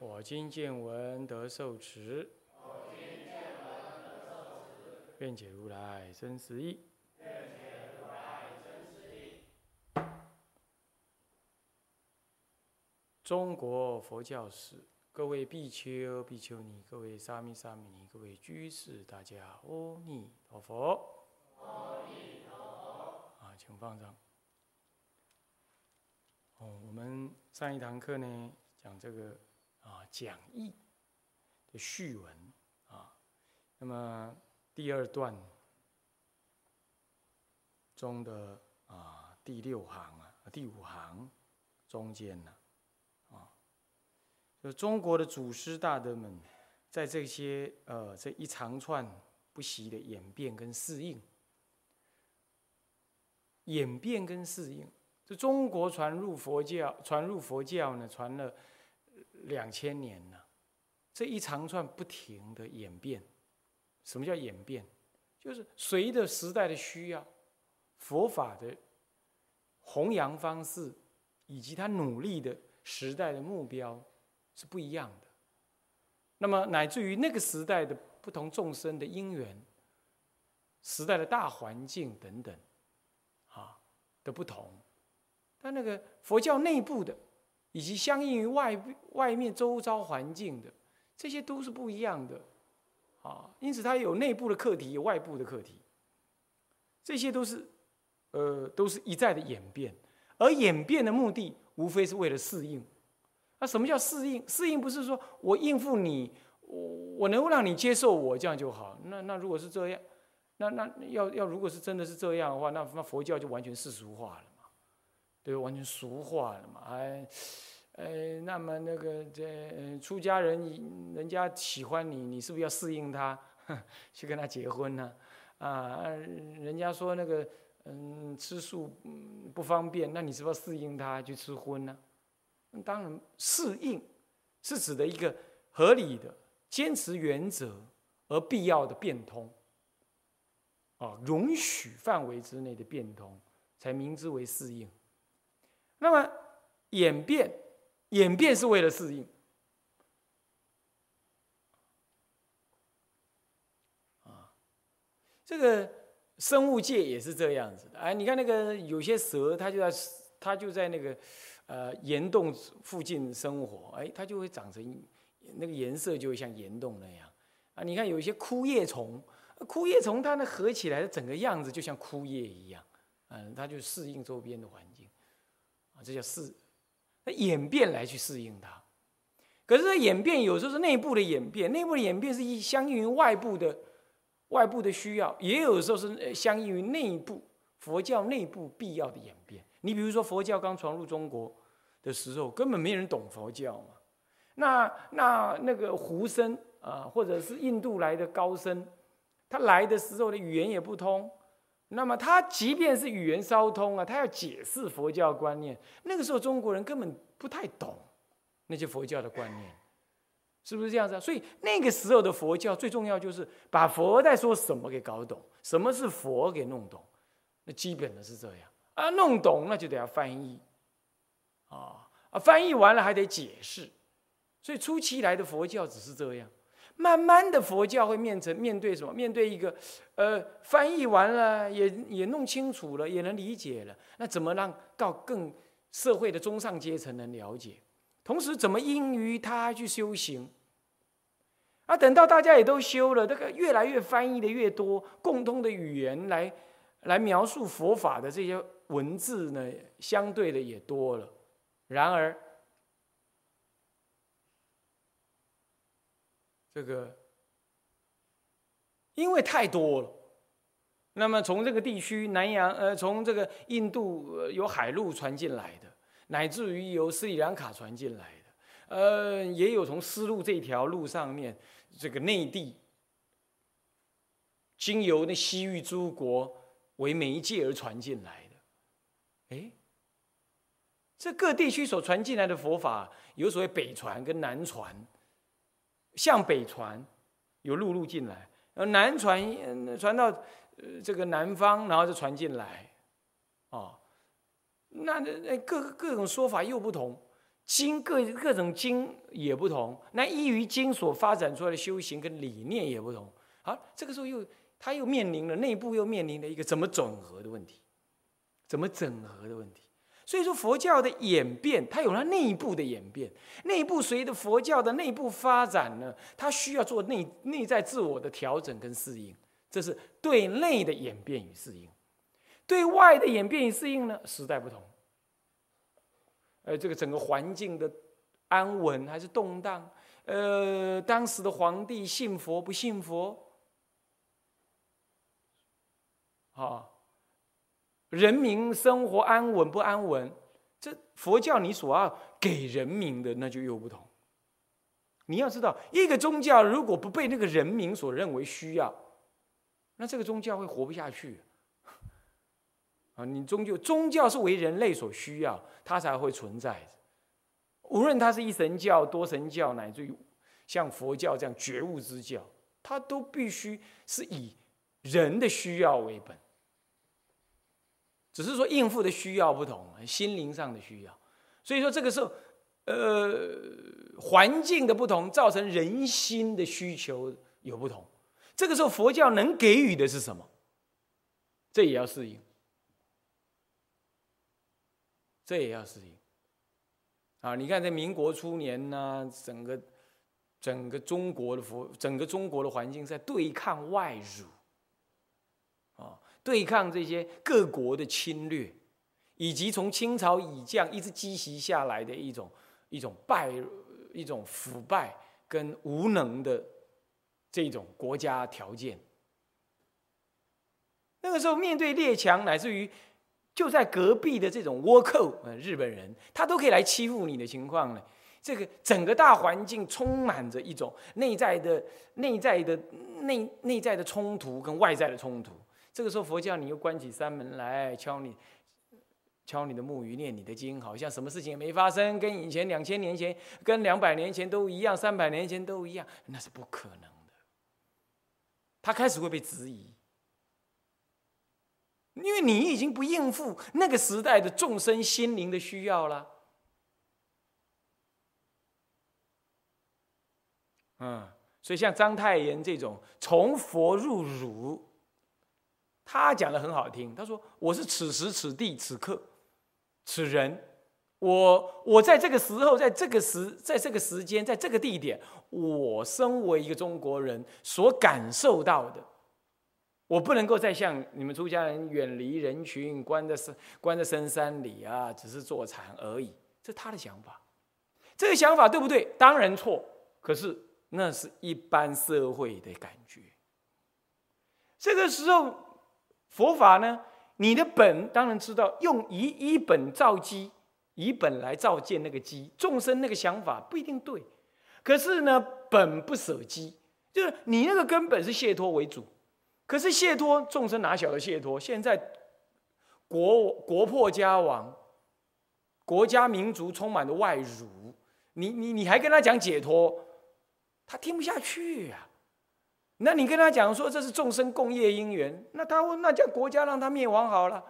我今见闻得受持。我今见闻得受持愿解如来真实义。中国佛教史，各位比丘、比丘尼，各位沙弥、沙弥尼，各位居士，大家阿弥陀佛。阿弥陀佛。啊，请放上。哦，我们上一堂课呢，讲这个啊讲义的序文啊，那么第二段中的啊第六行啊第五行中间呢啊，就中国的祖师大德们在这些呃这一长串不息的演变跟适应，演变跟适应。这中国传入佛教，传入佛教呢，传了两千年了。这一长串不停的演变，什么叫演变？就是随着时代的需要，佛法的弘扬方式，以及他努力的时代的目标是不一样的。那么乃至于那个时代的不同众生的因缘、时代的大环境等等，啊的不同。但那个佛教内部的，以及相应于外外面周遭环境的，这些都是不一样的，啊，因此它有内部的课题，有外部的课题，这些都是，呃，都是一再的演变，而演变的目的无非是为了适应。那什么叫适应？适应不是说我应付你，我我能够让你接受我这样就好。那那如果是这样，那那要要如果是真的是这样的话，那那佛教就完全世俗化了。就完全俗化了嘛？哎，呃，那么那个这出家人，人家喜欢你，你是不是要适应他，去跟他结婚呢？啊，人家说那个嗯吃素不方便，那你是不是要适应他去吃荤呢？当然，适应是指的一个合理的坚持原则而必要的变通，啊，容许范围之内的变通，才明之为适应。那么演变，演变是为了适应啊。这个生物界也是这样子的。哎，你看那个有些蛇，它就在它就在那个呃岩洞附近生活，哎，它就会长成那个颜色就会像岩洞那样啊。你看有一些枯叶虫，枯叶虫它那合起来的整个样子就像枯叶一样，嗯，它就适应周边的环境。这叫适，那演变来去适应它。可是这演变有时候是内部的演变，内部的演变是相应于外部的外部的需要，也有时候是相应于内部佛教内部必要的演变。你比如说佛教刚传入中国的时候，根本没人懂佛教嘛。那那那个胡僧啊，或者是印度来的高僧，他来的时候的语言也不通。那么他即便是语言稍通啊，他要解释佛教观念，那个时候中国人根本不太懂那些佛教的观念，是不是这样子啊？所以那个时候的佛教最重要就是把佛在说什么给搞懂，什么是佛给弄懂，那基本的是这样啊，弄懂那就得要翻译，啊啊，翻译完了还得解释，所以初期来的佛教只是这样。慢慢的，佛教会面成面对什么？面对一个，呃，翻译完了，也也弄清楚了，也能理解了。那怎么让到更社会的中上阶层能了解？同时，怎么应于他去修行？啊，等到大家也都修了，这个越来越翻译的越多，共通的语言来来描述佛法的这些文字呢，相对的也多了。然而。这个，因为太多了，那么从这个地区南洋，呃，从这个印度有海路传进来的，乃至于由斯里兰卡传进来的，呃，也有从丝路这条路上面，这个内地经由那西域诸国为媒介而传进来的。哎，这各地区所传进来的佛法，有所谓北传跟南传，向北传有陆路进来，而南传传到。呃，这个南方，然后就传进来，哦，那那各各种说法又不同，经各各种经也不同，那依于经所发展出来的修行跟理念也不同，好，这个时候又他又面临了内部又面临了一个怎么整合的问题，怎么整合的问题，所以说佛教的演变，它有它内部的演变，内部随着佛教的内部发展呢，它需要做内内在自我的调整跟适应。这是对内的演变与适应，对外的演变与适应呢？时代不同，呃，这个整个环境的安稳还是动荡？呃，当时的皇帝信佛不信佛？啊，人民生活安稳不安稳？这佛教你所要给人民的那就又不同。你要知道，一个宗教如果不被那个人民所认为需要，那这个宗教会活不下去 啊！你终究宗教是为人类所需要，它才会存在。无论它是一神教、多神教，乃至于像佛教这样觉悟之教，它都必须是以人的需要为本。只是说应付的需要不同，心灵上的需要。所以说这个时候，呃，环境的不同，造成人心的需求有不同。这个时候，佛教能给予的是什么？这也要适应，这也要适应。啊，你看，在民国初年呢，整个整个中国的佛，整个中国的环境在对抗外辱，对抗这些各国的侵略，以及从清朝以降一直积习下来的一种一种败、一种腐败跟无能的。这种国家条件，那个时候面对列强，乃至于就在隔壁的这种倭寇，呃，日本人，他都可以来欺负你的情况呢。这个整个大环境充满着一种内在的、内在的、内内在的冲突跟外在的冲突。这个时候，佛教你又关起山门来敲你、敲你的木鱼，念你的经，好像什么事情也没发生，跟以前两千年前、跟两百年前都一样，三百年前都一样，那是不可能的。他开始会被质疑，因为你已经不应付那个时代的众生心灵的需要了。嗯，所以像章太炎这种从佛入儒，他讲的很好听。他说：“我是此时此地此刻此人。”我我在这个时候，在这个时，在这个时间，在这个地点，我身为一个中国人所感受到的，我不能够再像你们出家人远离人群，关在深关在深山里啊，只是坐禅而已。这是他的想法，这个想法对不对？当然错。可是那是一般社会的感觉。这个时候，佛法呢，你的本当然知道，用以以本造基。以本来造见那个机，众生那个想法不一定对，可是呢，本不舍机，就是你那个根本是解脱为主，可是解脱众生哪晓得解脱？现在国国破家亡，国家民族充满了外辱，你你你还跟他讲解脱，他听不下去呀。那你跟他讲说这是众生共业因缘，那他问那叫国家让他灭亡好了，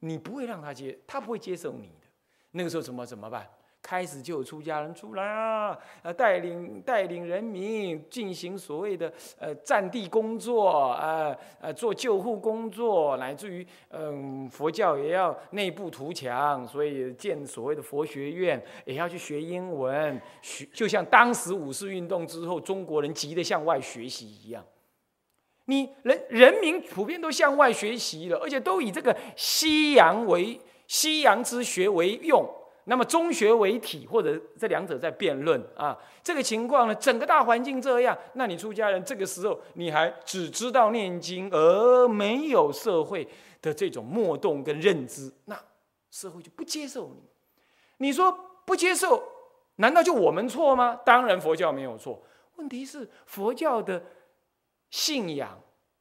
你不会让他接，他不会接受你的。那个时候怎么怎么办？开始就有出家人出来啊，呃，带领带领人民进行所谓的呃战地工作啊，呃，做救护工作，乃至于嗯，佛教也要内部图强，所以建所谓的佛学院，也要去学英文，学就像当时五四运动之后，中国人急着向外学习一样。你人人民普遍都向外学习了，而且都以这个西洋为。西洋之学为用，那么中学为体，或者这两者在辩论啊，这个情况呢，整个大环境这样，那你出家人这个时候你还只知道念经，而没有社会的这种脉动跟认知，那社会就不接受你。你说不接受，难道就我们错吗？当然佛教没有错，问题是佛教的信仰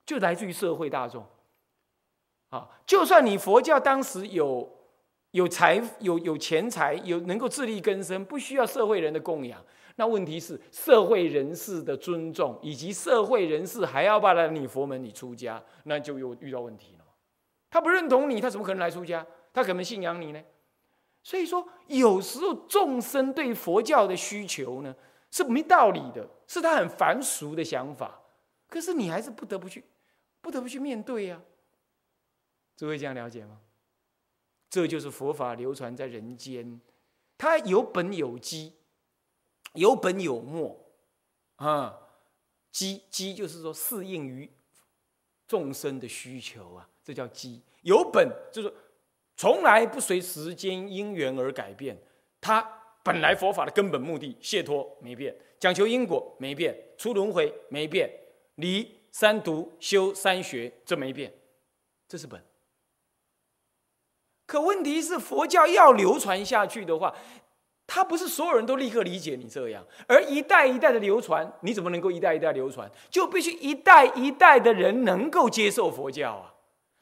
就来自于社会大众。啊，就算你佛教当时有。有财有有钱财，有能够自力更生，不需要社会人的供养。那问题是社会人士的尊重，以及社会人士还要把你佛门你出家，那就有遇到问题了。他不认同你，他怎么可能来出家？他可能信仰你呢？所以说，有时候众生对佛教的需求呢是没道理的，是他很凡俗的想法。可是你还是不得不去，不得不去面对呀。诸位这样了解吗？这就是佛法流传在人间，它有本有基，有本有末，啊，基基就是说适应于众生的需求啊，这叫基。有本就是从来不随时间因缘而改变，它本来佛法的根本目的解脱没变，讲求因果没变，出轮回没变，离三毒修三学这没变，这是本。可问题是，佛教要流传下去的话，它不是所有人都立刻理解你这样，而一代一代的流传，你怎么能够一代一代流传？就必须一代一代的人能够接受佛教啊，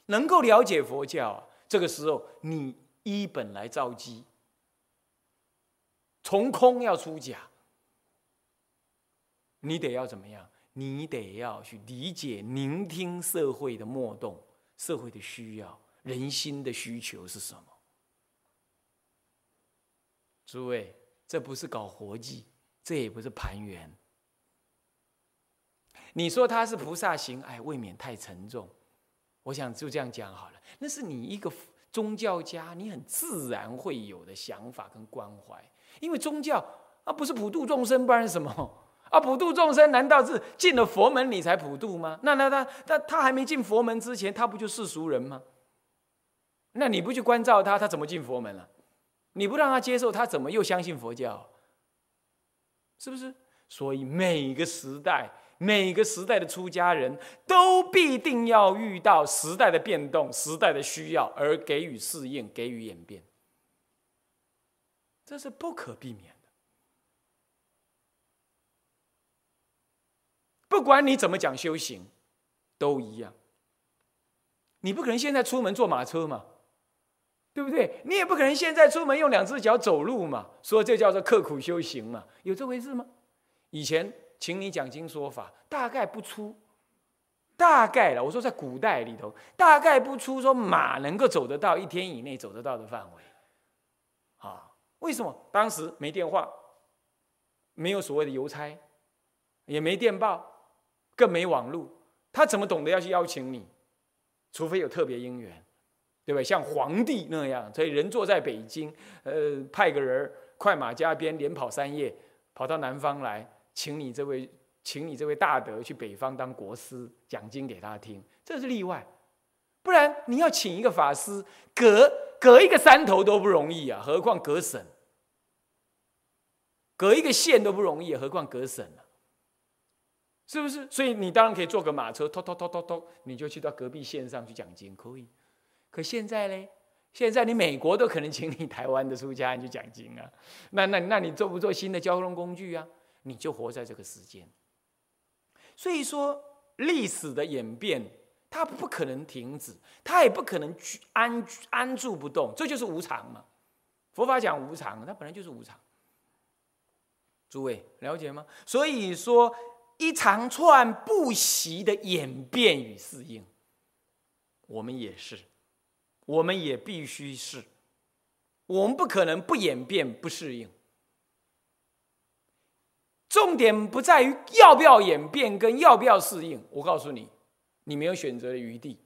能够了解佛教啊。这个时候，你依本来造机，从空要出假，你得要怎么样？你得要去理解、聆听社会的脉动、社会的需要。人心的需求是什么？诸位，这不是搞活计，这也不是盘圆。你说他是菩萨行，哎，未免太沉重。我想就这样讲好了。那是你一个宗教家，你很自然会有的想法跟关怀。因为宗教啊，不是普度众生，不然什么 啊？普度众生，难道是进了佛门你才普度吗？那那他他他还没进佛门之前，他不就世俗人吗？那你不去关照他，他怎么进佛门了？你不让他接受，他怎么又相信佛教？是不是？所以每个时代，每个时代的出家人都必定要遇到时代的变动、时代的需要，而给予适应、给予演变，这是不可避免的。不管你怎么讲修行，都一样。你不可能现在出门坐马车嘛？对不对？你也不可能现在出门用两只脚走路嘛，说这叫做刻苦修行嘛？有这回事吗？以前请你讲经说法，大概不出，大概了。我说在古代里头，大概不出说马能够走得到一天以内走得到的范围。啊，为什么？当时没电话，没有所谓的邮差，也没电报，更没网络，他怎么懂得要去邀请你？除非有特别因缘。对吧？像皇帝那样，所以人坐在北京，呃，派个人快马加鞭，连跑三夜，跑到南方来，请你这位，请你这位大德去北方当国师，讲经给他听，这是例外。不然你要请一个法师，隔隔一个山头都不容易啊，何况隔省，隔一个县都不容易，何况隔省啊？是不是？所以你当然可以坐个马车，拖拖拖拖拖，你就去到隔壁县上去讲经，可以。可现在呢？现在你美国都可能请你台湾的出家人去讲经啊，那那那你做不做新的交通工具啊？你就活在这个时间。所以说，历史的演变它不可能停止，它也不可能安安住不动，这就是无常嘛。佛法讲无常，它本来就是无常。诸位了解吗？所以说，一长串不息的演变与适应，我们也是。我们也必须是，我们不可能不演变、不适应。重点不在于要不要演变跟要不要适应，我告诉你，你没有选择的余地，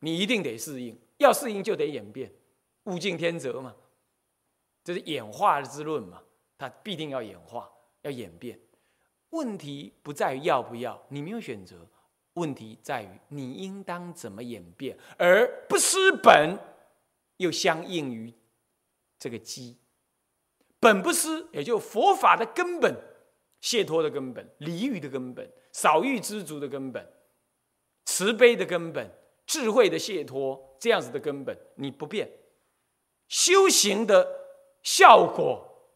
你一定得适应。要适应就得演变，物竞天择嘛，这是演化之论嘛，它必定要演化、要演变。问题不在于要不要，你没有选择。问题在于你应当怎么演变，而不失本，又相应于这个基，本。不失，也就佛法的根本，解脱的根本，离欲的根本，少欲知足的根本，慈悲的根本，智慧的解脱，这样子的根本，你不变。修行的效果，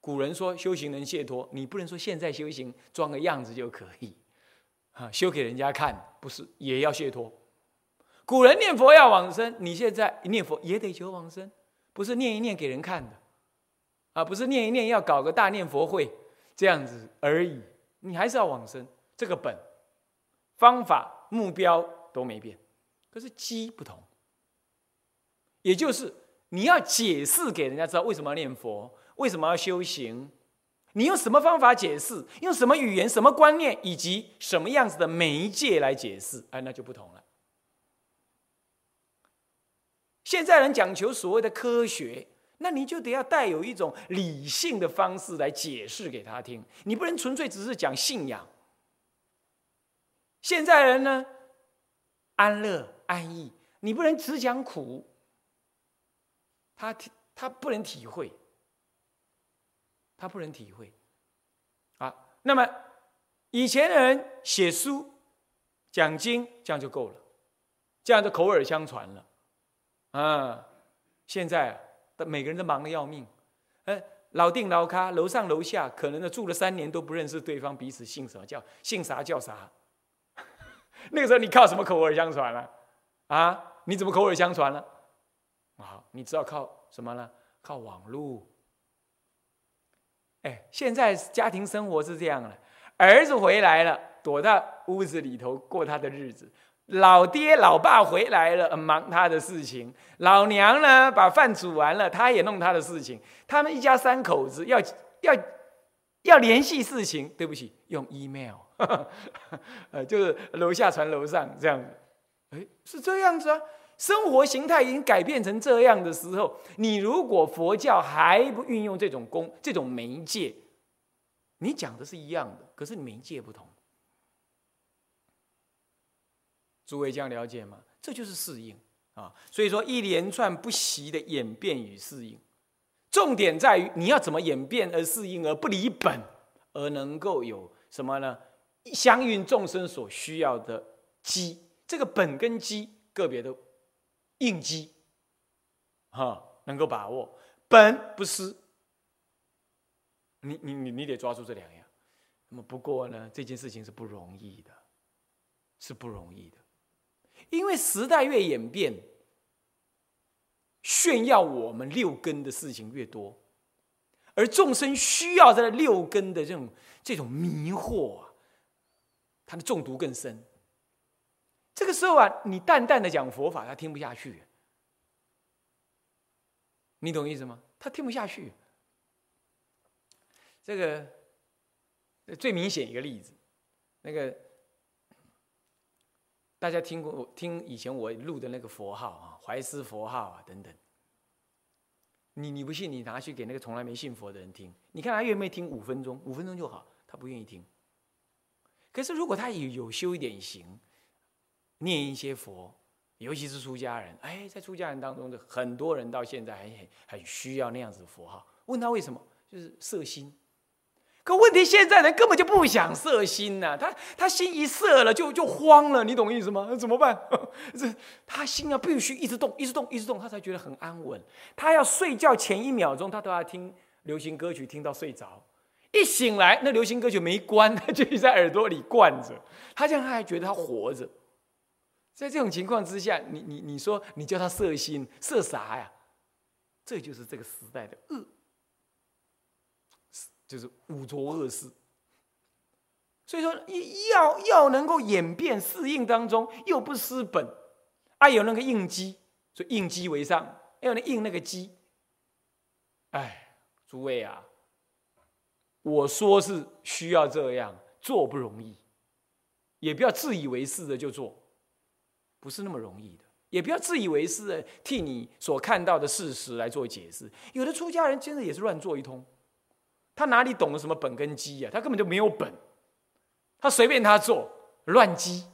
古人说修行能解脱，你不能说现在修行装个样子就可以，啊，修给人家看，不是也要解脱。古人念佛要往生，你现在念佛也得求往生，不是念一念给人看的，啊，不是念一念要搞个大念佛会这样子而已，你还是要往生，这个本方法目标都没变，可是机不同，也就是你要解释给人家知道为什么要念佛，为什么要修行，你用什么方法解释，用什么语言、什么观念以及什么样子的媒介来解释，哎，那就不同了。现在人讲求所谓的科学，那你就得要带有一种理性的方式来解释给他听，你不能纯粹只是讲信仰。现在人呢，安乐安逸，你不能只讲苦，他他不能体会，他不能体会，啊，那么以前的人写书、讲经，这样就够了，这样就口耳相传了。啊，现在的每个人都忙得要命，哎，老定老咖，楼上楼下，可能呢住了三年都不认识对方，彼此姓什么叫姓啥叫啥。那个时候你靠什么口耳相传了？啊，你怎么口耳相传了？啊，你知道靠什么呢？靠网络。哎，现在家庭生活是这样的，儿子回来了，躲到屋子里头过他的日子。老爹老爸回来了，忙他的事情；老娘呢，把饭煮完了，他也弄他的事情。他们一家三口子要要要联系事情，对不起，用 email，呃，就是楼下传楼上这样。哎，是这样子啊，生活形态已经改变成这样的时候，你如果佛教还不运用这种功、这种媒介，你讲的是一样的，可是媒介不同。诸位这样了解吗？这就是适应啊！所以说一连串不息的演变与适应，重点在于你要怎么演变而适应而不离本，而能够有什么呢？相应众生所需要的基，这个本跟基个别的应基，哈，能够把握本不失。你你你你得抓住这两样。那么不过呢，这件事情是不容易的，是不容易的。因为时代越演变，炫耀我们六根的事情越多，而众生需要这六根的这种这种迷惑啊，他的中毒更深。这个时候啊，你淡淡的讲佛法，他听不下去。你懂意思吗？他听不下去。这个最明显一个例子，那个。大家听过听以前我录的那个佛号啊，怀思佛号啊等等。你你不信，你拿去给那个从来没信佛的人听，你看他愿不愿意听五分钟？五分钟就好，他不愿意听。可是如果他有有修一点行，念一些佛，尤其是出家人，哎，在出家人当中的很多人到现在还很很需要那样子的佛号。问他为什么？就是色心。可问题，现在人根本就不想色心呐，他他心一色了就就慌了，你懂意思吗？那怎么办？这他心啊必须一直动，一直动，一直动，他才觉得很安稳。他要睡觉前一秒钟，他都要听流行歌曲，听到睡着。一醒来，那流行歌曲没关，他 就在耳朵里灌着。他这样他还觉得他活着。在这种情况之下，你你你说你叫他色心，色啥呀？这就是这个时代的恶。就是五浊恶世，所以说要要能够演变适应当中，又不失本，啊有那个应机，所以应机为上，要能应那个机。哎，诸位啊，我说是需要这样做不容易，也不要自以为是的就做，不是那么容易的，也不要自以为是的替你所看到的事实来做解释。有的出家人真的也是乱做一通。他哪里懂得什么本根基呀？他根本就没有本，他随便他做乱基、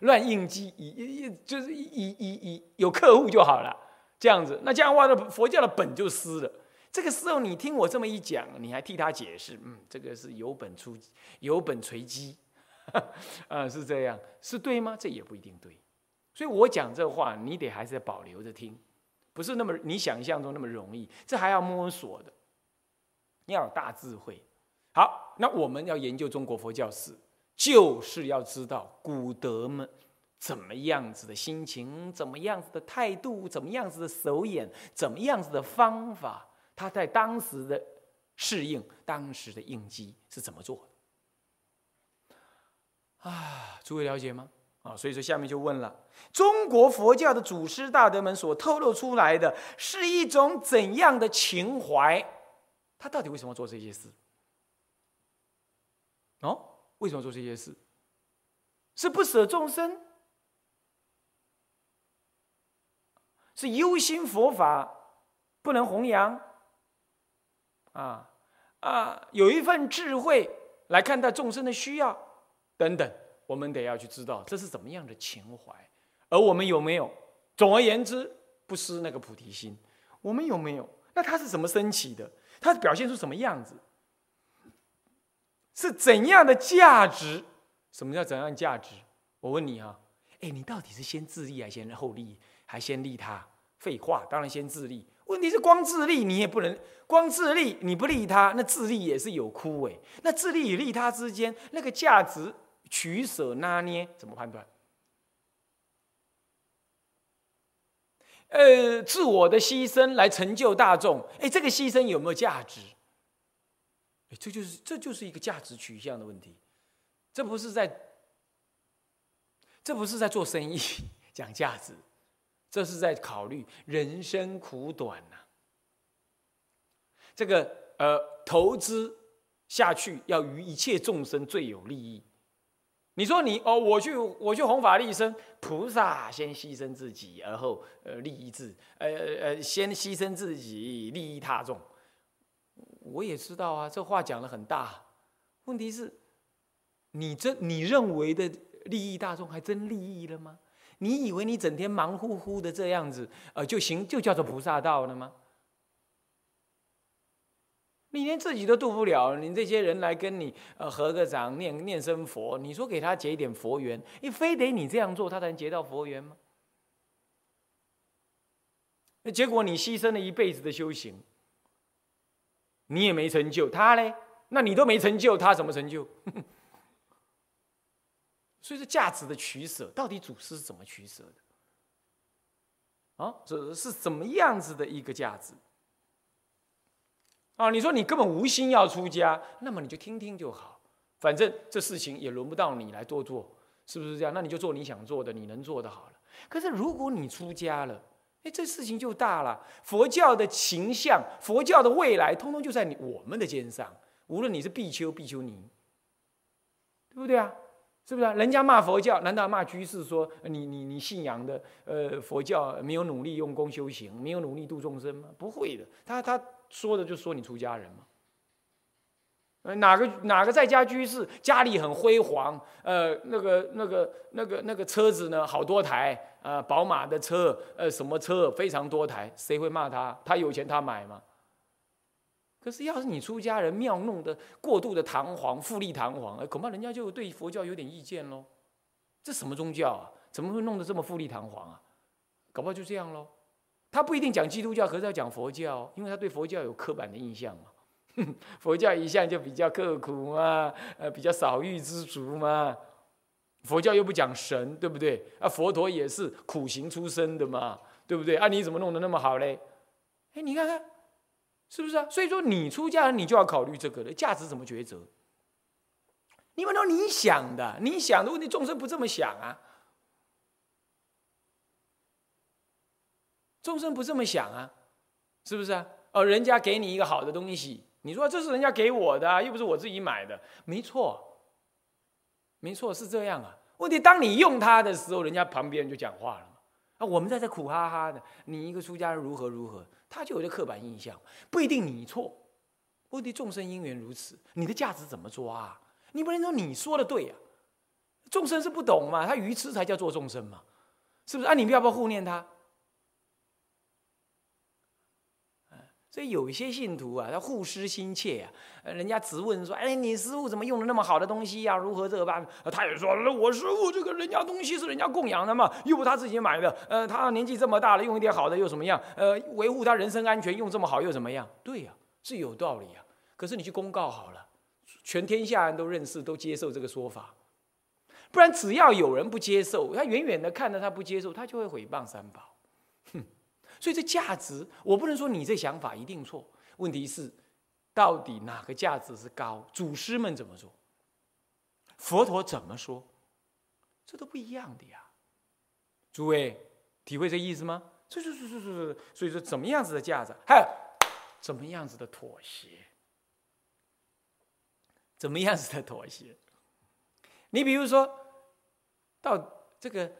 乱 应基，以就是以以以有客户就好了，这样子，那这样的话，的佛教的本就失了。这个时候，你听我这么一讲，你还替他解释，嗯，这个是有本出有本垂机，啊，是这样，是对吗？这也不一定对。所以我讲这话，你得还是保留着听，不是那么你想象中那么容易，这还要摸索的，你要有大智慧。好，那我们要研究中国佛教史，就是要知道古德们。怎么样子的心情，怎么样子的态度，怎么样子的手眼，怎么样子的方法，他在当时的适应，当时的应激是怎么做的？啊，诸位了解吗？啊，所以说下面就问了：中国佛教的祖师大德们所透露出来的是一种怎样的情怀？他到底为什么做这些事？哦，为什么做这些事？是不舍众生？是忧心佛法不能弘扬，啊啊，有一份智慧来看待众生的需要等等，我们得要去知道这是怎么样的情怀，而我们有没有？总而言之，不失那个菩提心，我们有没有？那它是怎么升起的？它表现出什么样子？是怎样的价值？什么叫怎样价值？我问你啊，哎，你到底是先自立还是先后立？还先利他？废话，当然先自立。问题是光自立你也不能，光自立你不利他，那自立也是有枯萎。那自立与利他之间那个价值取舍拿捏怎么判断？呃，自我的牺牲来成就大众，哎，这个牺牲有没有价值？哎，这就是这就是一个价值取向的问题。这不是在，这不是在做生意 讲价值。这是在考虑人生苦短呐，这个呃投资下去要与一切众生最有利益。你说你哦，我去我去弘法利生，菩萨先牺牲自己，而后呃利益自呃呃先牺牲自己利益他众。我也知道啊，这话讲的很大，问题是，你这你认为的利益大众，还真利益了吗？你以为你整天忙乎乎的这样子，呃，就行，就叫做菩萨道了吗？你连自己都渡不了，你这些人来跟你呃合个掌、念念声佛，你说给他结一点佛缘，你非得你这样做，他才能结到佛缘吗？那结果你牺牲了一辈子的修行，你也没成就，他嘞？那你都没成就，他怎么成就？所以说价值的取舍，到底祖师是怎么取舍的？啊，这是怎么样子的一个价值？啊，你说你根本无心要出家，那么你就听听就好，反正这事情也轮不到你来多做，是不是这样？那你就做你想做的，你能做的好了。可是如果你出家了，哎，这事情就大了。佛教的形象，佛教的未来，通通就在你我们的肩上。无论你是比丘、比丘尼，对不对啊？是不是？啊人家骂佛教，难道骂居士说你你你信仰的呃佛教没有努力用功修行，没有努力度众生吗？不会的，他他说的就说你出家人嘛。呃，哪个哪个在家居士家里很辉煌，呃，那个那个那个那个车子呢好多台，呃，宝马的车，呃，什么车非常多台，谁会骂他？他有钱他买吗？可是，要是你出家人庙弄得过度的堂皇、富丽堂皇，恐怕人家就对佛教有点意见喽。这什么宗教啊？怎么会弄得这么富丽堂皇啊？搞不好就这样喽。他不一定讲基督教，可是要讲佛教，因为他对佛教有刻板的印象嘛。佛教一向就比较刻苦嘛，呃，比较少欲知足嘛。佛教又不讲神，对不对？啊，佛陀也是苦行出身的嘛，对不对？啊，你怎么弄得那么好嘞？哎，你看看。是不是啊？所以说你出家人，你就要考虑这个的价值怎么抉择。你们都你想的，你想的问题，众生不这么想啊。众生不这么想啊，是不是啊？哦，人家给你一个好的东西，你说这是人家给我的，又不是我自己买的，没错，没错是这样啊。问题当你用它的时候，人家旁边就讲话了啊，我们在这苦哈哈的，你一个出家人如何如何。他就有这刻板印象，不一定你错，问题众生因缘如此，你的价值怎么抓啊？你不能说你说的对呀，众生是不懂嘛，他愚痴才叫做众生嘛，是不是？啊，你们要不要护念他？所以有一些信徒啊，他护师心切啊，人家质问说：“哎，你师傅怎么用的那么好的东西呀？如何这个办？”他也说：“那我师傅这个人家东西是人家供养的嘛，又不他自己买的。呃，他年纪这么大了，用一点好的又怎么样？呃，维护他人身安全用这么好又怎么样？对呀，是有道理啊。可是你去公告好了，全天下人都认识，都接受这个说法。不然只要有人不接受，他远远的看着他不接受，他就会毁谤三宝。”所以这价值，我不能说你这想法一定错。问题是，到底哪个价值是高？祖师们怎么做？佛陀怎么说？这都不一样的呀。诸位，体会这意思吗？这是是是是，所以说怎么样子的价值，还有怎么样子的妥协？怎么样子的妥协？你比如说，到这个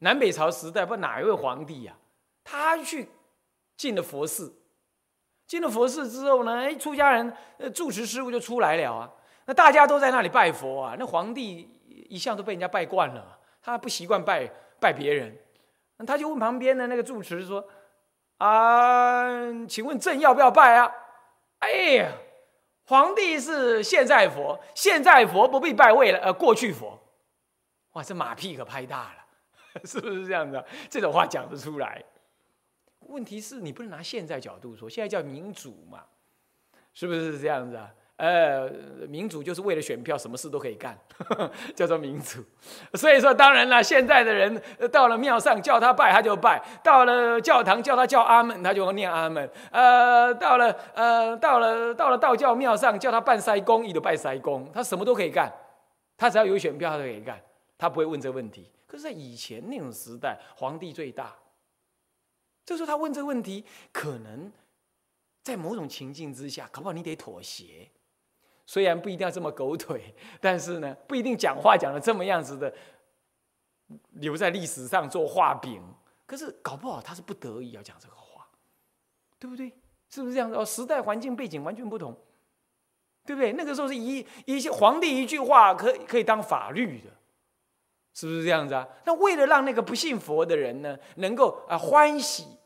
南北朝时代，不哪一位皇帝呀？他去进了佛寺，进了佛寺之后呢，哎，出家人呃住持师傅就出来了啊。那大家都在那里拜佛啊。那皇帝一向都被人家拜惯了，他不习惯拜拜别人，他就问旁边的那个住持说：“啊，请问朕要不要拜啊？”哎呀，皇帝是现在佛，现在佛不必拜，为了呃过去佛。哇，这马屁可拍大了，是不是这样子？这种话讲得出来？问题是你不能拿现在角度说，现在叫民主嘛，是不是这样子啊？呃，民主就是为了选票，什么事都可以干，叫做民主。所以说，当然了，现在的人到了庙上叫他拜他就拜，到了教堂叫他叫阿门他就念阿门。呃，到了呃到了到了道教庙上叫他拜塞公，他就拜塞公，他什么都可以干，他只要有选票他都可以干，他不会问这个问题。可是，在以前那种时代，皇帝最大。这时候他问这个问题，可能在某种情境之下，搞不好你得妥协。虽然不一定要这么狗腿，但是呢，不一定讲话讲的这么样子的，留在历史上做画饼。可是搞不好他是不得已要讲这个话，对不对？是不是这样子？哦，时代环境背景完全不同，对不对？那个时候是一一些皇帝一句话可可以当法律的。是不是这样子啊？那为了让那个不信佛的人呢，能够啊欢喜，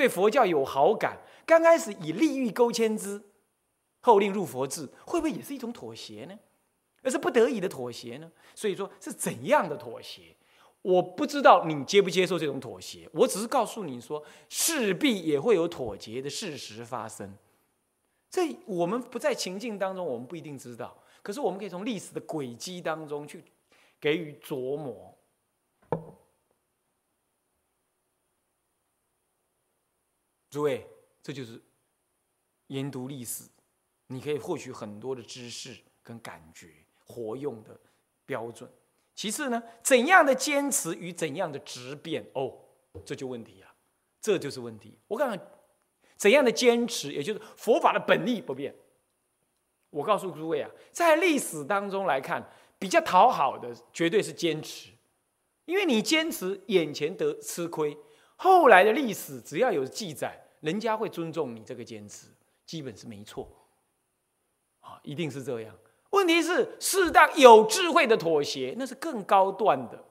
对佛教有好感，刚开始以利欲勾牵之，后令入佛智，会不会也是一种妥协呢？而是不得已的妥协呢？所以说是怎样的妥协？我不知道你接不接受这种妥协，我只是告诉你说，势必也会有妥协的事实发生。这我们不在情境当中，我们不一定知道，可是我们可以从历史的轨迹当中去。给予琢磨，诸位，这就是研读历史，你可以获取很多的知识跟感觉，活用的标准。其次呢，怎样的坚持与怎样的质变，哦，这就问题了，这就是问题。我讲怎样的坚持，也就是佛法的本意不变。我告诉诸位啊，在历史当中来看。比较讨好的绝对是坚持，因为你坚持，眼前得吃亏，后来的历史只要有记载，人家会尊重你这个坚持，基本是没错，啊，一定是这样。问题是适当有智慧的妥协，那是更高段的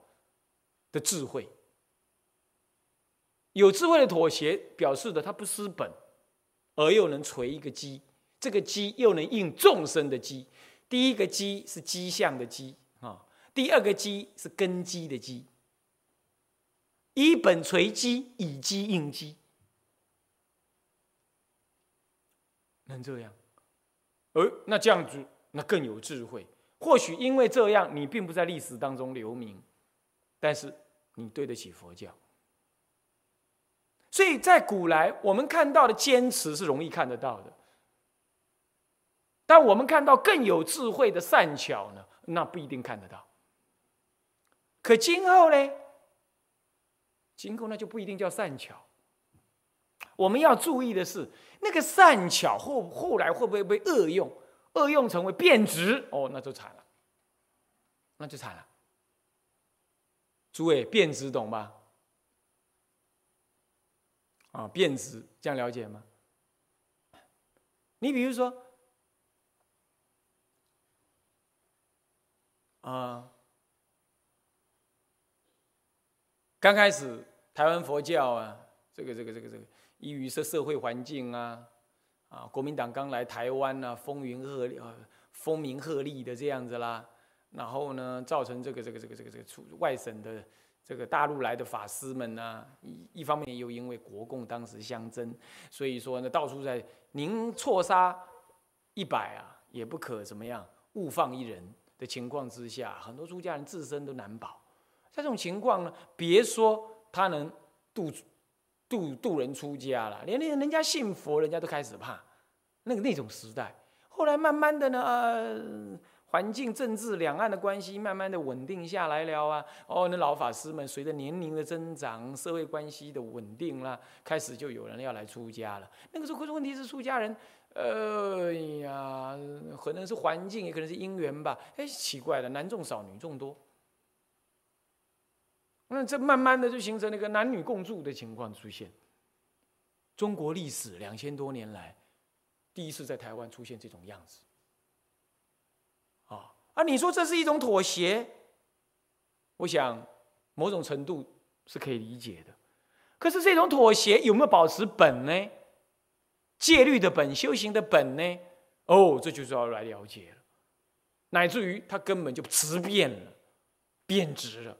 的智慧。有智慧的妥协，表示的他不失本，而又能锤一个基，这个基又能应众生的基。第一个基是基相的基啊，第二个基是根基的基。以本垂基，以基应基，能这样？而那这样子，那更有智慧。或许因为这样，你并不在历史当中留名，但是你对得起佛教。所以在古来，我们看到的坚持是容易看得到的。但我们看到更有智慧的善巧呢，那不一定看得到。可今后呢？经过那就不一定叫善巧。我们要注意的是，那个善巧后后来会不会被恶用？恶用成为变值？哦，那就惨了，那就惨了。诸位，变值懂吗？啊，变值这样了解吗？你比如说。啊，刚开始台湾佛教啊，这个这个这个这个，依于是社会环境啊，啊，国民党刚来台湾呢，风云鹤唳，风名鹤唳的这样子啦。然后呢，造成这个这个这个这个这个出外省的这个大陆来的法师们呢，一一方面又因为国共当时相争，所以说呢，到处在宁错杀一百啊，也不可怎么样，勿放一人的情况之下，很多出家人自身都难保。在这种情况呢，别说他能渡渡渡人出家了，连连人家信佛，人家都开始怕。那个那种时代，后来慢慢的呢，呃。环境、政治、两岸的关系慢慢的稳定下来了啊！哦，那老法师们随着年龄的增长，社会关系的稳定啦，开始就有人要来出家了。那个时候，可是问题是出家人，呃呀，可能是环境，也可能是因缘吧。哎，奇怪了，男众少，女众多。那这慢慢的就形成那个男女共住的情况出现。中国历史两千多年来，第一次在台湾出现这种样子。啊，你说这是一种妥协，我想某种程度是可以理解的。可是这种妥协有没有保持本呢？戒律的本、修行的本呢？哦，这就是要来了解了。乃至于他根本就质变了，变质了。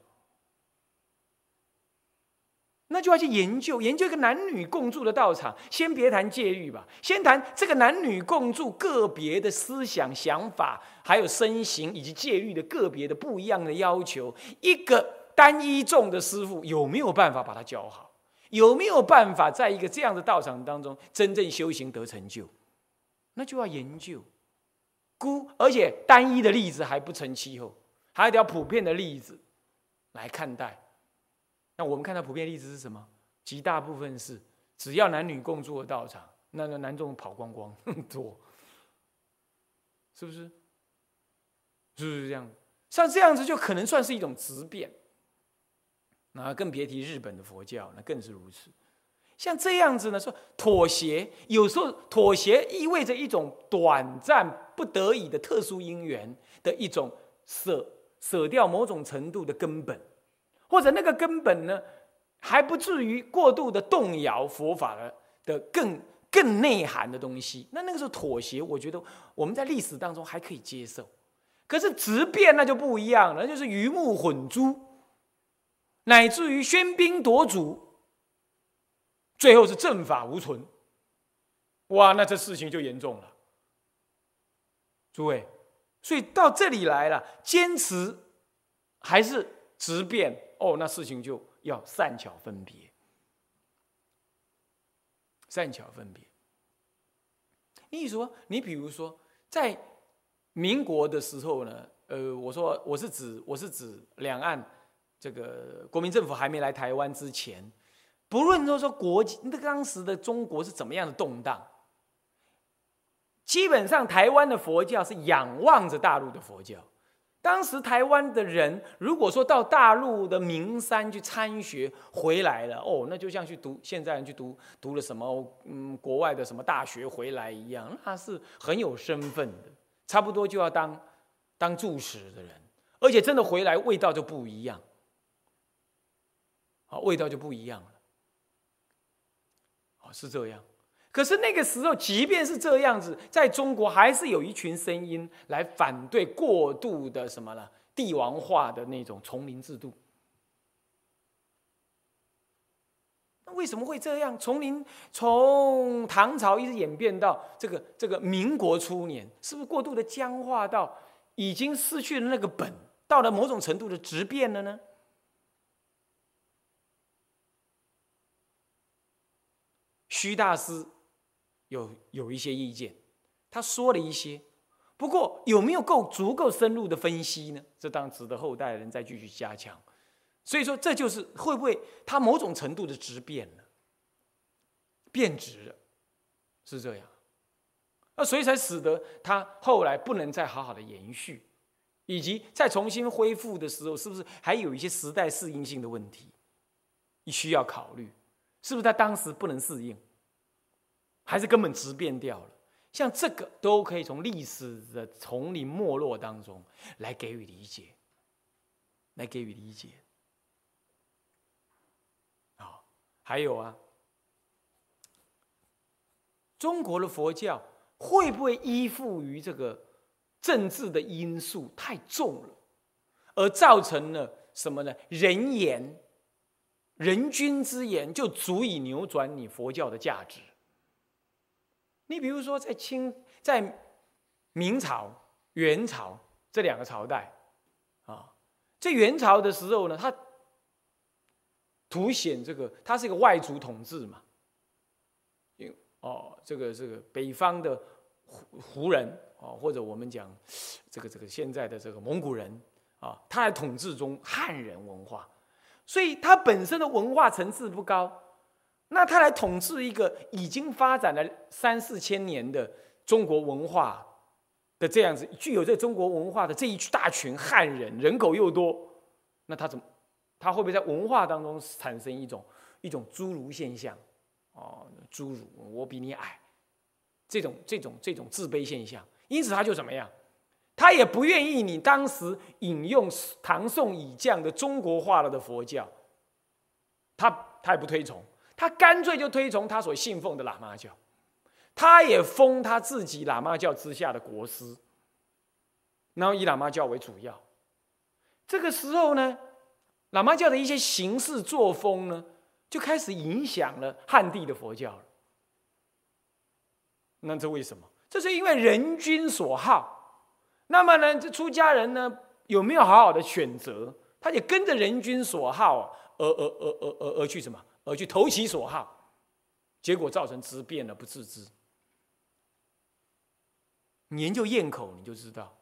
那就要去研究，研究一个男女共住的道场。先别谈戒律吧，先谈这个男女共住个别的思想、想法，还有身形以及戒律的个别的不一样的要求。一个单一众的师傅有没有办法把他教好？有没有办法在一个这样的道场当中真正修行得成就？那就要研究。孤而且单一的例子还不成气候，还得要普遍的例子来看待。那我们看到普遍例子是什么？极大部分是只要男女共住的道场，那个男众跑光光多，是不是？是不是这样？像这样子就可能算是一种质变。那更别提日本的佛教，那更是如此。像这样子呢，说妥协，有时候妥协意味着一种短暂、不得已的特殊因缘的一种舍舍掉某种程度的根本。或者那个根本呢，还不至于过度的动摇佛法的的更更内涵的东西。那那个时候妥协，我觉得我们在历史当中还可以接受。可是直变那就不一样了，那就是鱼目混珠，乃至于喧宾夺主，最后是正法无存。哇，那这事情就严重了。诸位，所以到这里来了，坚持还是直变。哦，那事情就要善巧分别，善巧分别。你说，你比如说，在民国的时候呢，呃，我说我是指我是指两岸这个国民政府还没来台湾之前，不论说说国那当时的中国是怎么样的动荡，基本上台湾的佛教是仰望着大陆的佛教。当时台湾的人，如果说到大陆的名山去参学回来了，哦，那就像去读现在人去读读了什么嗯国外的什么大学回来一样，那是很有身份的，差不多就要当当住持的人，而且真的回来味道就不一样，啊，味道就不一样了，啊，是这样。可是那个时候，即便是这样子，在中国还是有一群声音来反对过度的什么呢？帝王化的那种丛林制度。那为什么会这样？丛林从唐朝一直演变到这个这个民国初年，是不是过度的僵化到已经失去了那个本，到了某种程度的质变了呢？徐大师。有有一些意见，他说了一些，不过有没有够足够深入的分析呢？这当值得后代人再继续加强。所以说，这就是会不会他某种程度的质变了，变质了，是这样。那所以才使得他后来不能再好好的延续，以及再重新恢复的时候，是不是还有一些时代适应性的问题，你需要考虑？是不是他当时不能适应？还是根本直变掉了，像这个都可以从历史的丛林没落当中来给予理解，来给予理解。啊，还有啊，中国的佛教会不会依附于这个政治的因素太重了，而造成了什么呢？人言、人君之言就足以扭转你佛教的价值。你比如说，在清、在明朝、元朝这两个朝代，啊，在元朝的时候呢，它凸显这个，它是一个外族统治嘛。哦，这个这个北方的胡胡人哦，或者我们讲这个这个现在的这个蒙古人啊，他来统治中汉人文化，所以他本身的文化层次不高，那他来统治一个已经发展了三四千年的中国文化的这样子，具有这中国文化的这一大群汉人，人口又多，那他怎么，他会不会在文化当中产生一种一种侏儒现象？哦，侏儒，我比你矮，这种这种这种自卑现象，因此他就怎么样？他也不愿意你当时引用唐宋以降的中国化了的佛教，他他也不推崇，他干脆就推崇他所信奉的喇嘛教，他也封他自己喇嘛教之下的国师，然后以喇嘛教为主要。这个时候呢，喇嘛教的一些行事作风呢？就开始影响了汉地的佛教了。那这为什么？这是因为人君所好。那么呢，这出家人呢有没有好好的选择？他也跟着人君所好，而而而而而而去什么？而去投其所好，结果造成知变了，不自知。你研究堰口，你就知道，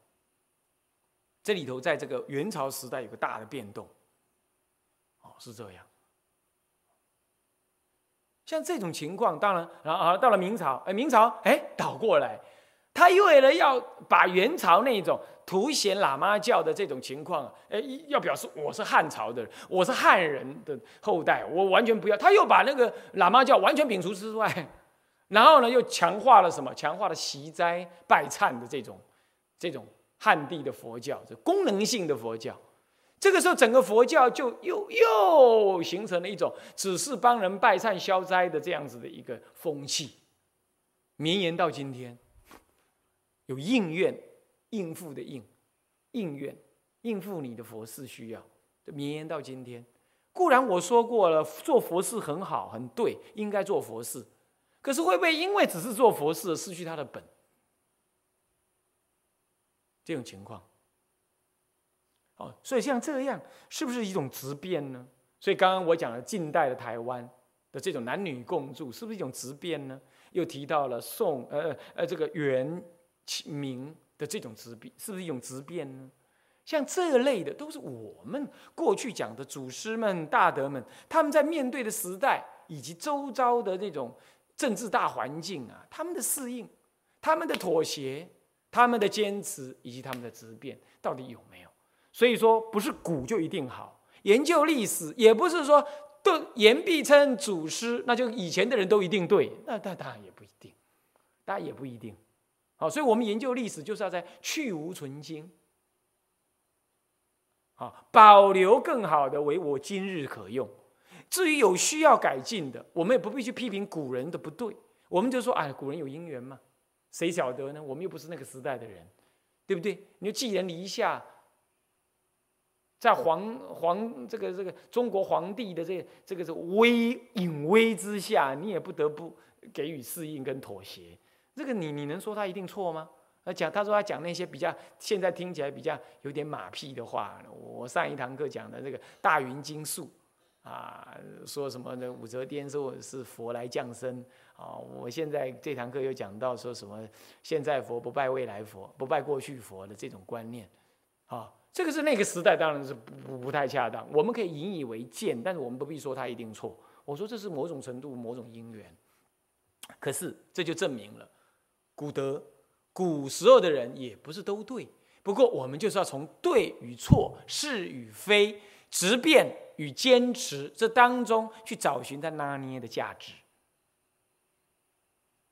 这里头在这个元朝时代有个大的变动。哦，是这样。像这种情况，当然，然后到了明朝，哎，明朝哎倒过来，他为了要把元朝那种凸显喇嘛教的这种情况，哎，要表示我是汉朝的，我是汉人的后代，我完全不要，他又把那个喇嘛教完全摒除之外，然后呢，又强化了什么？强化了习斋拜忏的这种这种汉地的佛教，这功能性的佛教。这个时候，整个佛教就又又形成了一种只是帮人拜忏消灾的这样子的一个风气，绵延到今天。有应愿、应付的应，应愿应付你的佛事需要，绵延到今天。固然我说过了，做佛事很好，很对，应该做佛事。可是会不会因为只是做佛事而失去它的本？这种情况。哦，所以像这样是不是一种质变呢？所以刚刚我讲了近代的台湾的这种男女共住，是不是一种质变呢？又提到了宋呃呃这个元明的这种质变，是不是一种质变呢？像这类的，都是我们过去讲的祖师们、大德们，他们在面对的时代以及周遭的这种政治大环境啊，他们的适应、他们的妥协、他们的坚持以及他们的质变，到底有没有？所以说，不是古就一定好。研究历史，也不是说都言必称祖师，那就以前的人都一定对。那那当然也不一定，当然也不一定。好，所以我们研究历史，就是要在去无存精，好，保留更好的为我今日可用。至于有需要改进的，我们也不必去批评古人的不对。我们就说，哎，古人有因缘嘛，谁晓得呢？我们又不是那个时代的人，对不对？你就寄人篱下。在皇皇这个这个中国皇帝的这这个这威隐威之下，你也不得不给予适应跟妥协。这个你你能说他一定错吗？他讲他说他讲那些比较现在听起来比较有点马屁的话。我上一堂课讲的这个大云经术啊，说什么呢？武则天说是佛来降生啊。我现在这堂课又讲到说什么现在佛不拜未来佛，不拜过去佛的这种观念啊。这个是那个时代，当然是不不太恰当。我们可以引以为鉴，但是我们不必说他一定错。我说这是某种程度、某种因缘。可是这就证明了，古德古时候的人也不是都对。不过我们就是要从对与错、是与非、直变与坚持这当中去找寻他拿捏的价值。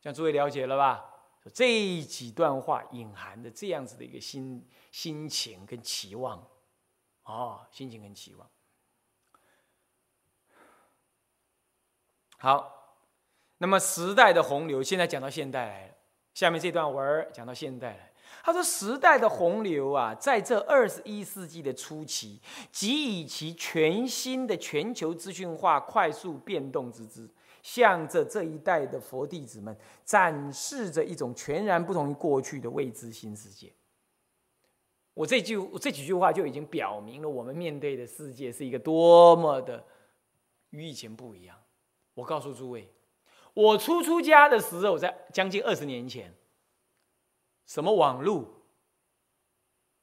这样诸位了解了吧？这几段话隐含的这样子的一个心心情跟期望，哦，心情跟期望。好，那么时代的洪流，现在讲到现代来了。下面这段文儿讲到现代了，他说时代的洪流啊，在这二十一世纪的初期，即以其全新的全球资讯化快速变动之姿，向着这一代的佛弟子们展示着一种全然不同于过去的未知新世界。我这句这几句话就已经表明了，我们面对的世界是一个多么的与以前不一样。我告诉诸位。我初出家的时候，在将近二十年前，什么网路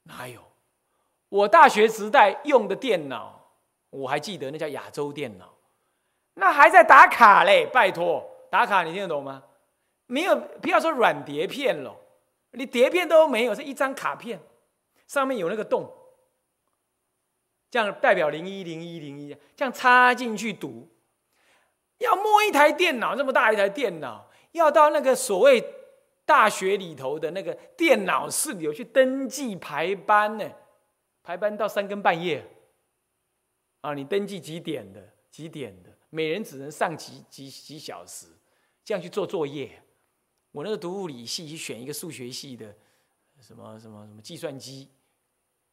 哪有？我大学时代用的电脑，我还记得那叫亚洲电脑，那还在打卡嘞！拜托，打卡你听得懂吗？没有，不要说软碟片了，你碟片都没有，是一张卡片，上面有那个洞，这样代表零一零一零一，这样插进去读。要摸一台电脑，这么大一台电脑，要到那个所谓大学里头的那个电脑室里头去登记排班呢，排班到三更半夜，啊，你登记几点的？几点的？每人只能上几几几小时，这样去做作业。我那个读物理系去选一个数学系的，什么什么什么计算机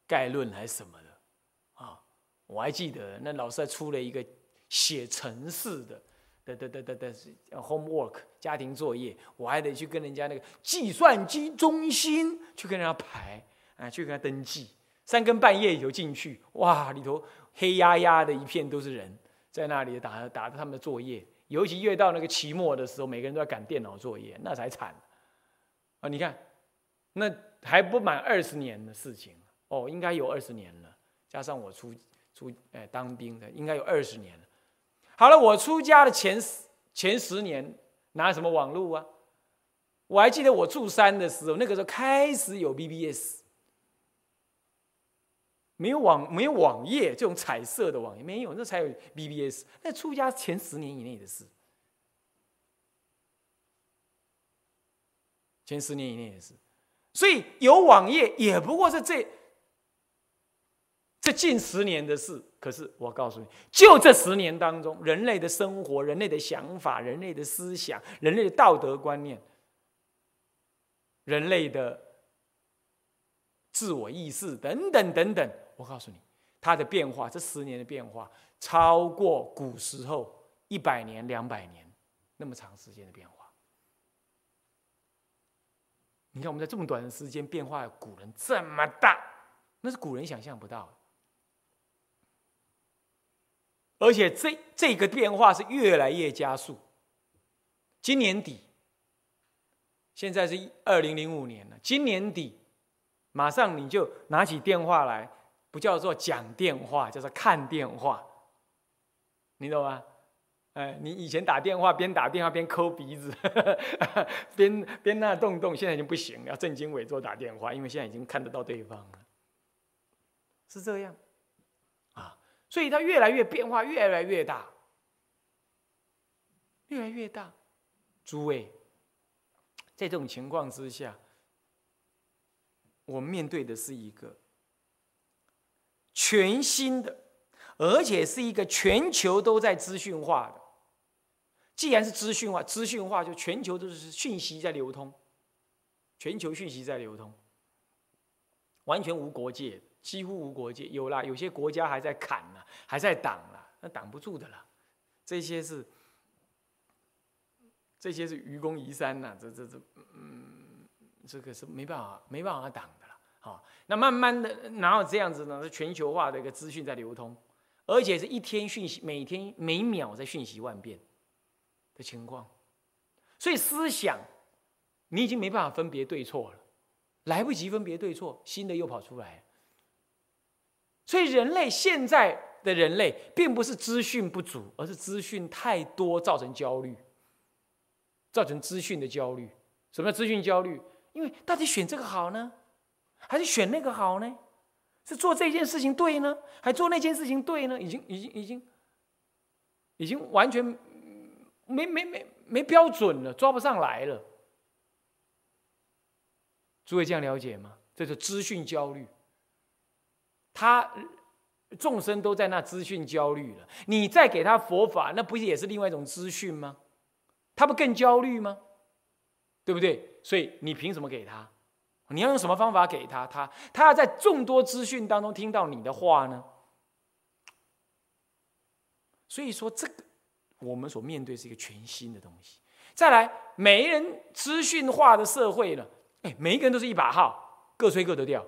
概论还是什么的，啊，我还记得那老师还出了一个写程式的。的的的的的，homework 家庭作业，我还得去跟人家那个计算机中心去跟人家排啊，去跟他登记。三更半夜就进去，哇，里头黑压压的一片都是人，在那里打打他们的作业。尤其越到那个期末的时候，每个人都要赶电脑作业，那才惨啊！你看，那还不满二十年的事情哦，应该有二十年了，加上我出出哎当兵的，应该有二十年了。好了，我出家的前前十年拿什么网络啊？我还记得我住山的时候，那个时候开始有 BBS，没有网没有网页这种彩色的网页没有，那才有 BBS。那出家前十年以内的事，前十年以内的事，所以有网页也不过是这。这近十年的事，可是我告诉你，就这十年当中，人类的生活、人类的想法、人类的思想、人类的道德观念、人类的自我意识等等等等，我告诉你，它的变化，这十年的变化，超过古时候一百年、两百年那么长时间的变化。你看，我们在这么短的时间变化，古人这么大，那是古人想象不到的。而且这这个变化是越来越加速。今年底，现在是二零零五年了。今年底，马上你就拿起电话来，不叫做讲电话，叫做看电话，你懂吗？哎，你以前打电话边打电话边抠鼻子，边边那动动，现在已经不行了，要正襟危坐打电话，因为现在已经看得到对方了，是这样。所以它越来越变化，越来越大，越来越大。诸位，在这种情况之下，我们面对的是一个全新的，而且是一个全球都在资讯化的。既然是资讯化，资讯化就全球都是讯息在流通，全球讯息在流通，完全无国界。几乎无国界，有啦，有些国家还在砍呢，还在挡了，那挡不住的啦。这些是，这些是愚公移山呐，这这这，嗯，这个是没办法没办法挡的了。好，那慢慢的哪有这样子呢？是全球化的一个资讯在流通，而且是一天讯息，每天每秒在讯息万变的情况，所以思想你已经没办法分别对错了，来不及分别对错，新的又跑出来。所以，人类现在的人类，并不是资讯不足，而是资讯太多造成焦虑，造成资讯的焦虑。什么叫资讯焦虑？因为到底选这个好呢，还是选那个好呢？是做这件事情对呢，还做那件事情对呢？已经、已经、已经、已经完全没、没、没、没标准了，抓不上来了。诸位这样了解吗？这是资讯焦虑。他众生都在那资讯焦虑了，你再给他佛法，那不是也是另外一种资讯吗？他不更焦虑吗？对不对？所以你凭什么给他？你要用什么方法给他？他他要在众多资讯当中听到你的话呢？所以说，这个我们所面对是一个全新的东西。再来，每一人资讯化的社会呢，哎，每一个人都是一把号，各吹各的调。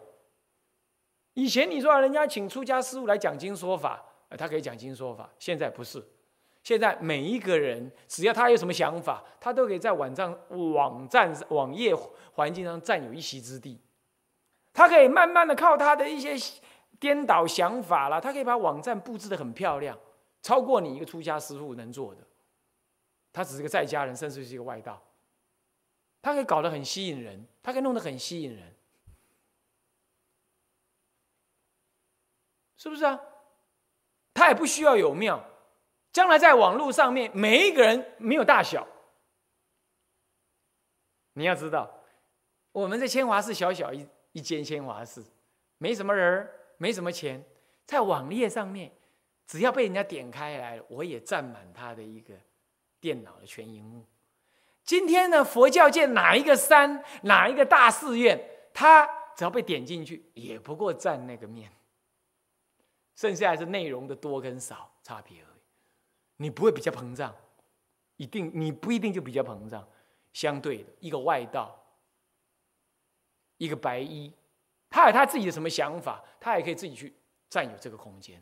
以前你说人家请出家师傅来讲经说法，他可以讲经说法，现在不是。现在每一个人，只要他有什么想法，他都可以在网站、网站、网页环境上占有一席之地。他可以慢慢的靠他的一些颠倒想法了，他可以把网站布置的很漂亮，超过你一个出家师傅能做的。他只是个在家人，甚至是一个外道，他可以搞得很吸引人，他可以弄得很吸引人，是不是啊？他也不需要有庙。将来在网络上面，每一个人没有大小。你要知道，我们在千华寺小小一一间千华寺，没什么人没什么钱，在网页上面，只要被人家点开来，我也占满他的一个电脑的全荧幕。今天呢，佛教界哪一个山，哪一个大寺院，他只要被点进去，也不过占那个面，剩下是内容的多跟少差别而已。你不会比较膨胀，一定你不一定就比较膨胀。相对的，一个外道，一个白衣，他有他自己的什么想法，他也可以自己去占有这个空间。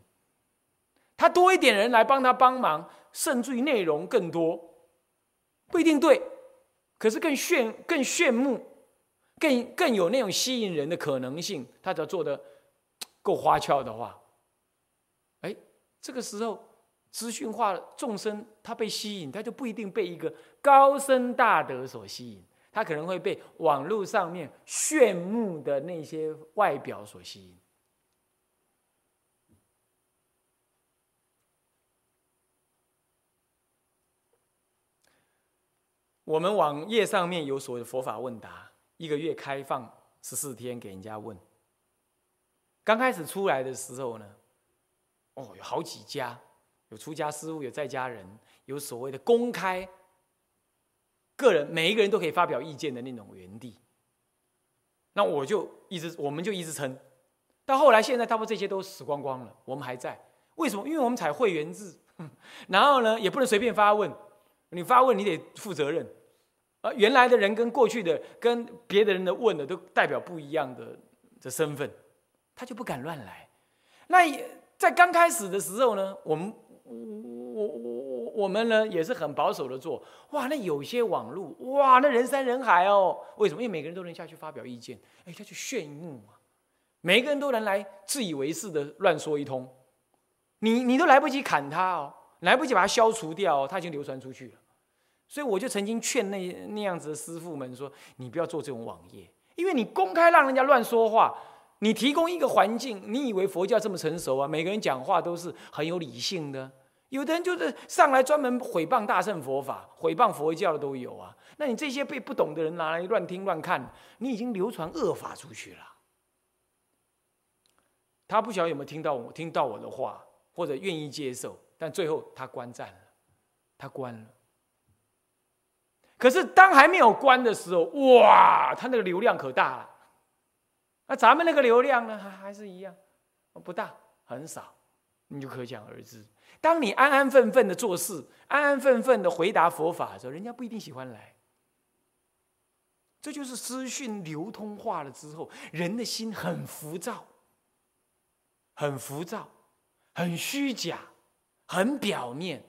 他多一点人来帮他帮忙，甚至于内容更多，不一定对，可是更炫、更炫目、更更有那种吸引人的可能性。他只要做的够花俏的话，这个时候。资讯化众生，他被吸引，他就不一定被一个高深大德所吸引，他可能会被网络上面炫目的那些外表所吸引。我们网页上面有所谓的佛法问答，一个月开放十四天给人家问。刚开始出来的时候呢，哦，有好几家。有出家师傅，有在家人，有所谓的公开，个人每一个人都可以发表意见的那种园地。那我就一直，我们就一直撑，到后来现在，差不多这些都死光光了。我们还在，为什么？因为我们采会员制，然后呢，也不能随便发问，你发问你得负责任。而原来的人跟过去的、跟别的人的问的都代表不一样的的身份，他就不敢乱来。那也在刚开始的时候呢，我们。我我我我们呢也是很保守的做哇，那有些网路哇，那人山人海哦。为什么？因为每个人都能下去发表意见，哎，他去炫目嘛。每个人都能来自以为是的乱说一通，你你都来不及砍他哦，来不及把他消除掉，他已经流传出去了。所以我就曾经劝那那样子的师傅们说，你不要做这种网页，因为你公开让人家乱说话。你提供一个环境，你以为佛教这么成熟啊？每个人讲话都是很有理性的，有的人就是上来专门毁谤大乘佛法、毁谤佛教的都有啊。那你这些被不懂的人拿来乱听乱看，你已经流传恶法出去了。他不晓得有没有听到我听到我的话，或者愿意接受，但最后他关站了，他关了。可是当还没有关的时候，哇，他那个流量可大了。那咱们那个流量呢，还还是一样，不大，很少，你就可想而知。当你安安分分的做事，安安分分的回答佛法的时候，人家不一定喜欢来。这就是资讯流通化了之后，人的心很浮躁，很浮躁，很虚假，很表面，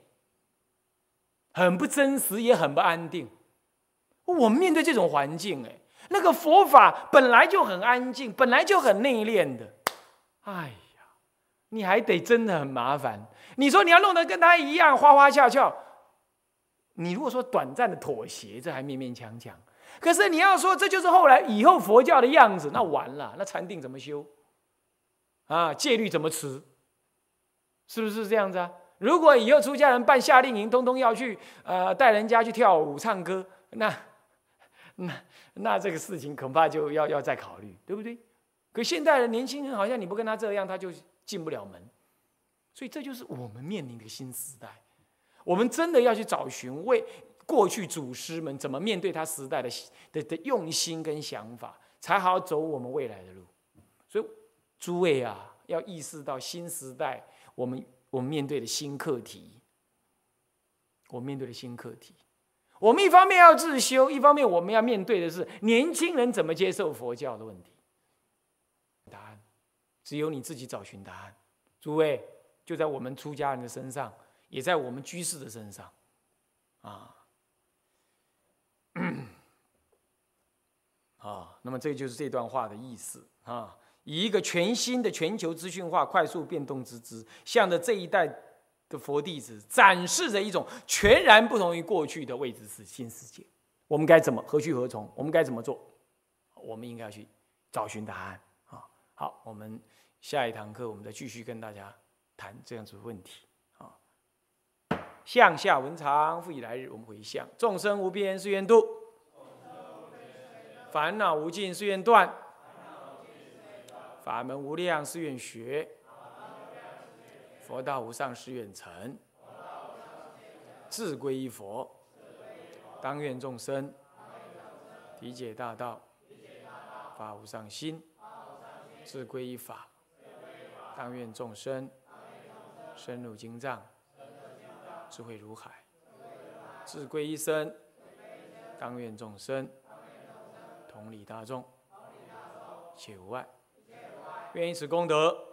很不真实，也很不安定。我们面对这种环境，哎。那个佛法本来就很安静，本来就很内敛的，哎呀，你还得真的很麻烦。你说你要弄得跟他一样花花俏俏，你如果说短暂的妥协，这还勉勉强强。可是你要说这就是后来以后佛教的样子，那完了，那禅定怎么修？啊，戒律怎么持？是不是这样子啊？如果以后出家人办夏令营，通通要去呃带人家去跳舞唱歌，那。那那这个事情恐怕就要要再考虑，对不对？可现在的年轻人好像你不跟他这样，他就进不了门。所以这就是我们面临的新时代。我们真的要去找寻为过去祖师们怎么面对他时代的的的用心跟想法，才好走我们未来的路。所以诸位啊，要意识到新时代我们我们面对的新课题，我面对的新课题。我们一方面要自修，一方面我们要面对的是年轻人怎么接受佛教的问题。答案只有你自己找寻答案。诸位，就在我们出家人的身上，也在我们居士的身上，啊，啊，那么这就是这段话的意思啊。以一个全新的全球资讯化快速变动之姿，向着这一代。的佛弟子展示着一种全然不同于过去的未知是新世界，我们该怎么何去何从？我们该怎么做？我们应该要去找寻答案啊！好，我们下一堂课我们再继续跟大家谈这样子的问题啊。向下文长，复以来日，我们回向：众生无边誓愿度，烦恼无尽誓愿断，法门无量誓愿学。佛道无上誓愿成，自归依佛，当愿众生理解大道，法无上心，自归依法，当愿众生深入经藏，智慧如海，自归依身，当愿众生同理大众，且无碍，愿以此功德